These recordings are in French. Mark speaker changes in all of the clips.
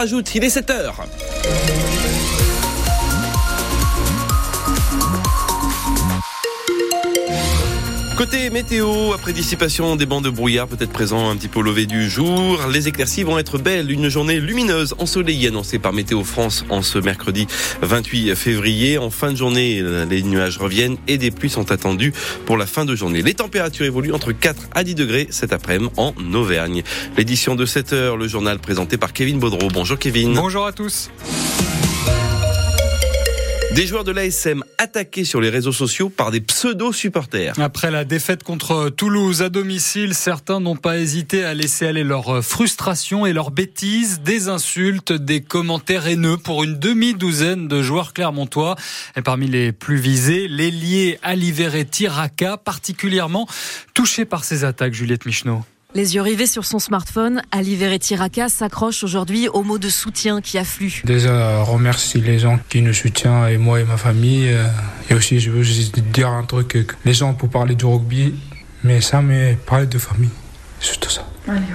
Speaker 1: Ajoute, il est 7 heures. Côté météo, après dissipation des bancs de brouillard peut-être présents un petit peu au lever du jour, les éclaircies vont être belles. Une journée lumineuse, ensoleillée annoncée par Météo France en ce mercredi 28 février. En fin de journée, les nuages reviennent et des pluies sont attendues pour la fin de journée. Les températures évoluent entre 4 à 10 degrés cet après-midi en Auvergne. L'édition de 7 heures, le journal présenté par Kevin Baudreau. Bonjour Kevin.
Speaker 2: Bonjour à tous.
Speaker 1: Des joueurs de l'ASM attaqués sur les réseaux sociaux par des pseudo-supporters.
Speaker 2: Après la défaite contre Toulouse à domicile, certains n'ont pas hésité à laisser aller leur frustration et leur bêtises, des insultes, des commentaires haineux pour une demi-douzaine de joueurs clermontois. Et parmi les plus visés, l'ailier Aliveretti Raka, particulièrement touché par ces attaques, Juliette Michneau.
Speaker 3: Les yeux rivés sur son smartphone, Ali Verretti-Raka s'accroche aujourd'hui aux mots de soutien qui affluent.
Speaker 4: Déjà, remercie les gens qui nous soutiennent, et moi et ma famille. Euh, et aussi, je veux juste dire un truc, les gens pour parler du rugby, mais ça, mais parler de famille, c'est tout ça.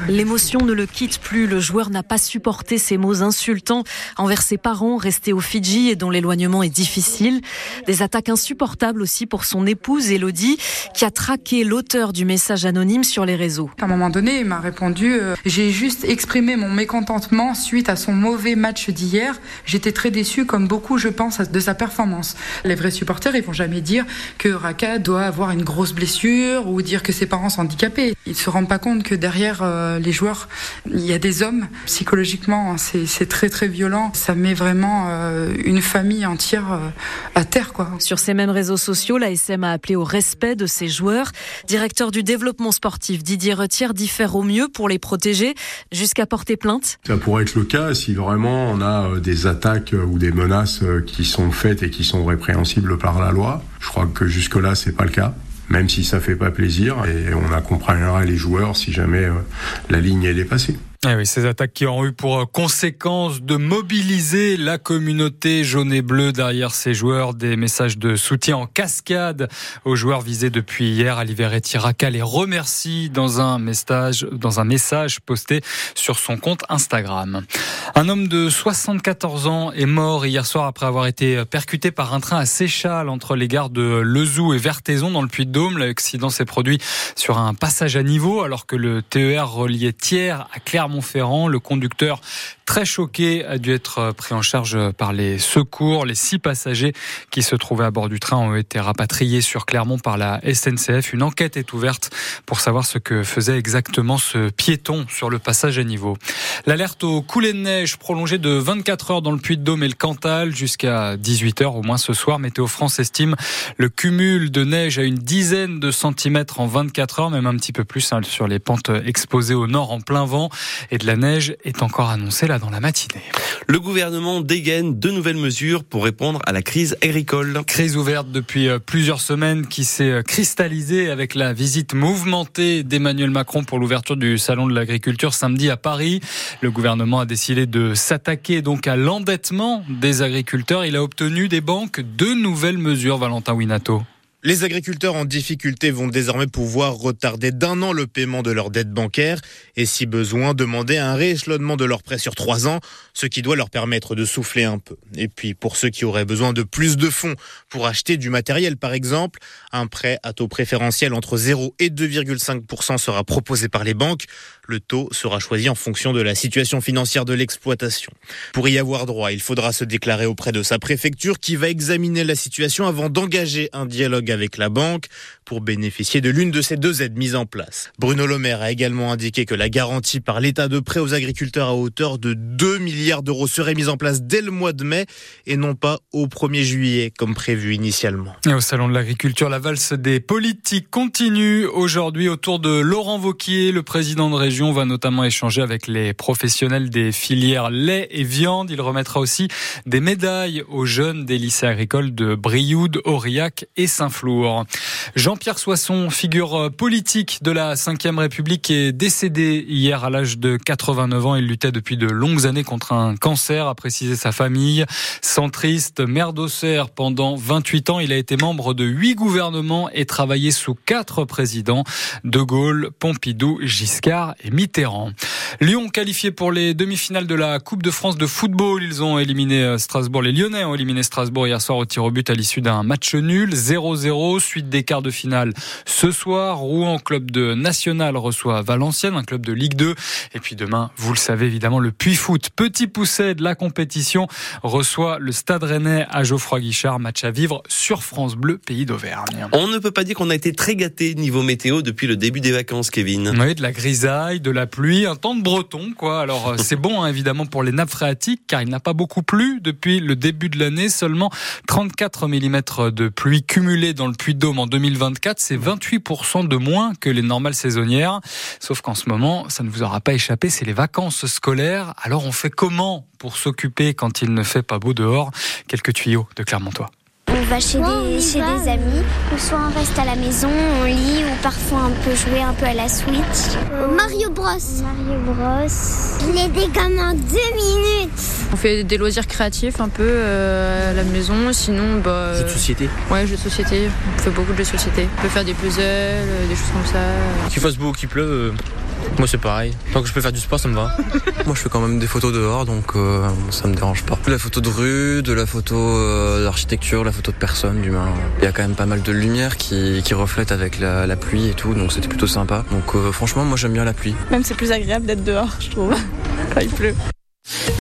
Speaker 3: L'émotion ne le quitte plus. Le joueur n'a pas supporté ces mots insultants envers ses parents restés au Fidji et dont l'éloignement est difficile. Des attaques insupportables aussi pour son épouse Elodie qui a traqué l'auteur du message anonyme sur les réseaux.
Speaker 5: À un moment donné, il m'a répondu euh, J'ai juste exprimé mon mécontentement suite à son mauvais match d'hier. J'étais très déçu, comme beaucoup, je pense, de sa performance. Les vrais supporters, ils vont jamais dire que Raka doit avoir une grosse blessure ou dire que ses parents sont handicapés. Ils se rendent pas compte que derrière euh, les joueurs. Il y a des hommes, psychologiquement, c'est très très violent. Ça met vraiment euh, une famille entière euh, à terre. Quoi.
Speaker 3: Sur ces mêmes réseaux sociaux, l'ASM a appelé au respect de ses joueurs. Directeur du développement sportif, Didier Retière, dit faire au mieux pour les protéger jusqu'à porter plainte.
Speaker 6: Ça pourrait être le cas si vraiment on a des attaques ou des menaces qui sont faites et qui sont répréhensibles par la loi. Je crois que jusque-là, c'est pas le cas même si ça fait pas plaisir et on accompagnera les joueurs si jamais euh, la ligne est dépassée.
Speaker 2: Eh oui, ces attaques qui ont eu pour euh, conséquence de mobiliser la communauté jaune et bleue derrière ces joueurs, des messages de soutien en cascade aux joueurs visés depuis hier. Aliveretti Raka les remercie dans un message, dans un message posté sur son compte Instagram. Un homme de 74 ans est mort hier soir après avoir été percuté par un train à Séchal entre les gares de Lezou et Vertaison dans le Puy-de-Dôme. L'accident s'est produit sur un passage à niveau alors que le TER reliait Thiers à Clermont Montferrand. Le conducteur, très choqué, a dû être pris en charge par les secours. Les six passagers qui se trouvaient à bord du train ont été rapatriés sur Clermont par la SNCF. Une enquête est ouverte pour savoir ce que faisait exactement ce piéton sur le passage à niveau. L'alerte au coulée de neige prolongée de 24 heures dans le Puy-de-Dôme et le Cantal jusqu'à 18 heures au moins ce soir. Météo France estime le cumul de neige à une dizaine de centimètres en 24 heures, même un petit peu plus hein, sur les pentes exposées au nord en plein vent et de la neige est encore annoncée là dans la matinée.
Speaker 1: Le gouvernement dégaine de nouvelles mesures pour répondre à la crise agricole.
Speaker 2: Crise ouverte depuis euh, plusieurs semaines qui s'est euh, cristallisée avec la visite mouvementée d'Emmanuel Macron pour l'ouverture du salon de l'agriculture samedi à Paris. Le gouvernement a décidé de s'attaquer donc à l'endettement des agriculteurs. Il a obtenu des banques deux nouvelles mesures, Valentin Winato.
Speaker 7: Les agriculteurs en difficulté vont désormais pouvoir retarder d'un an le paiement de leurs dettes bancaires et si besoin demander un rééchelonnement de leurs prêts sur trois ans, ce qui doit leur permettre de souffler un peu. Et puis pour ceux qui auraient besoin de plus de fonds pour acheter du matériel par exemple, un prêt à taux préférentiel entre 0 et 2,5% sera proposé par les banques. Le taux sera choisi en fonction de la situation financière de l'exploitation. Pour y avoir droit, il faudra se déclarer auprès de sa préfecture qui va examiner la situation avant d'engager un dialogue avec la banque pour bénéficier de l'une de ces deux aides mises en place. Bruno Le Maire a également indiqué que la garantie par l'État de prêt aux agriculteurs à hauteur de 2 milliards d'euros serait mise en place dès le mois de mai et non pas au 1er juillet comme prévu initialement.
Speaker 2: Et au Salon de l'agriculture, la valse des politiques continue aujourd'hui autour de Laurent Vauquier. Le président de région va notamment échanger avec les professionnels des filières lait et viande. Il remettra aussi des médailles aux jeunes des lycées agricoles de Brioude, Aurillac et Saint-Flour. Jean Jean-Pierre Soisson, figure politique de la Ve République, est décédé hier à l'âge de 89 ans. Il luttait depuis de longues années contre un cancer, a précisé sa famille. Centriste, maire d'Auxerre pendant 28 ans, il a été membre de huit gouvernements et travaillé sous quatre présidents, De Gaulle, Pompidou, Giscard et Mitterrand. Lyon qualifié pour les demi-finales de la Coupe de France de football. Ils ont éliminé euh, Strasbourg. Les Lyonnais ont éliminé Strasbourg hier soir au tir au but à l'issue d'un match nul. 0-0. Suite des quarts de finale ce soir. Rouen, club de National, reçoit Valenciennes, un club de Ligue 2. Et puis demain, vous le savez évidemment, le Puy Foot, petit pousset de la compétition, reçoit le Stade Rennais à Geoffroy Guichard. Match à vivre sur France Bleu, pays d'Auvergne.
Speaker 1: On ne peut pas dire qu'on a été très gâté niveau météo depuis le début des vacances, Kevin.
Speaker 2: Oui, de la grisaille, de la pluie, un temps de breton, quoi. Alors, euh, c'est bon, hein, évidemment, pour les nappes phréatiques, car il n'a pas beaucoup plu depuis le début de l'année. Seulement 34 mm de pluie cumulée dans le Puy-de-Dôme en 2024. C'est 28% de moins que les normales saisonnières. Sauf qu'en ce moment, ça ne vous aura pas échappé, c'est les vacances scolaires. Alors, on fait comment pour s'occuper quand il ne fait pas beau dehors? Quelques tuyaux de Clermontois.
Speaker 8: On va chez, des, chez des amis, ou soit on reste à la maison, on lit, ou parfois on peut jouer un peu à la Switch.
Speaker 9: Mario Bros.
Speaker 8: Mario Bros.
Speaker 9: Les dégâts en deux minutes.
Speaker 10: On fait des loisirs créatifs un peu euh, à la maison, sinon bah.
Speaker 11: Jeux de société.
Speaker 10: Ouais, jeux de société. On fait beaucoup de jeux de société. On peut faire des puzzles, euh, des choses comme ça.
Speaker 11: Qu'il fasse beau ou qu'il pleuve. Moi c'est pareil. Tant que je peux faire du sport, ça me va.
Speaker 12: Moi je fais quand même des photos dehors, donc euh, ça me dérange pas. De la photo de rue, de la photo euh, d'architecture, la photo de personnes, d'humains. Il y a quand même pas mal de lumière qui, qui reflète avec la, la, pluie et tout, donc c'était plutôt sympa. Donc euh, franchement, moi j'aime bien la pluie.
Speaker 13: Même c'est plus agréable d'être dehors, je trouve, quand il pleut.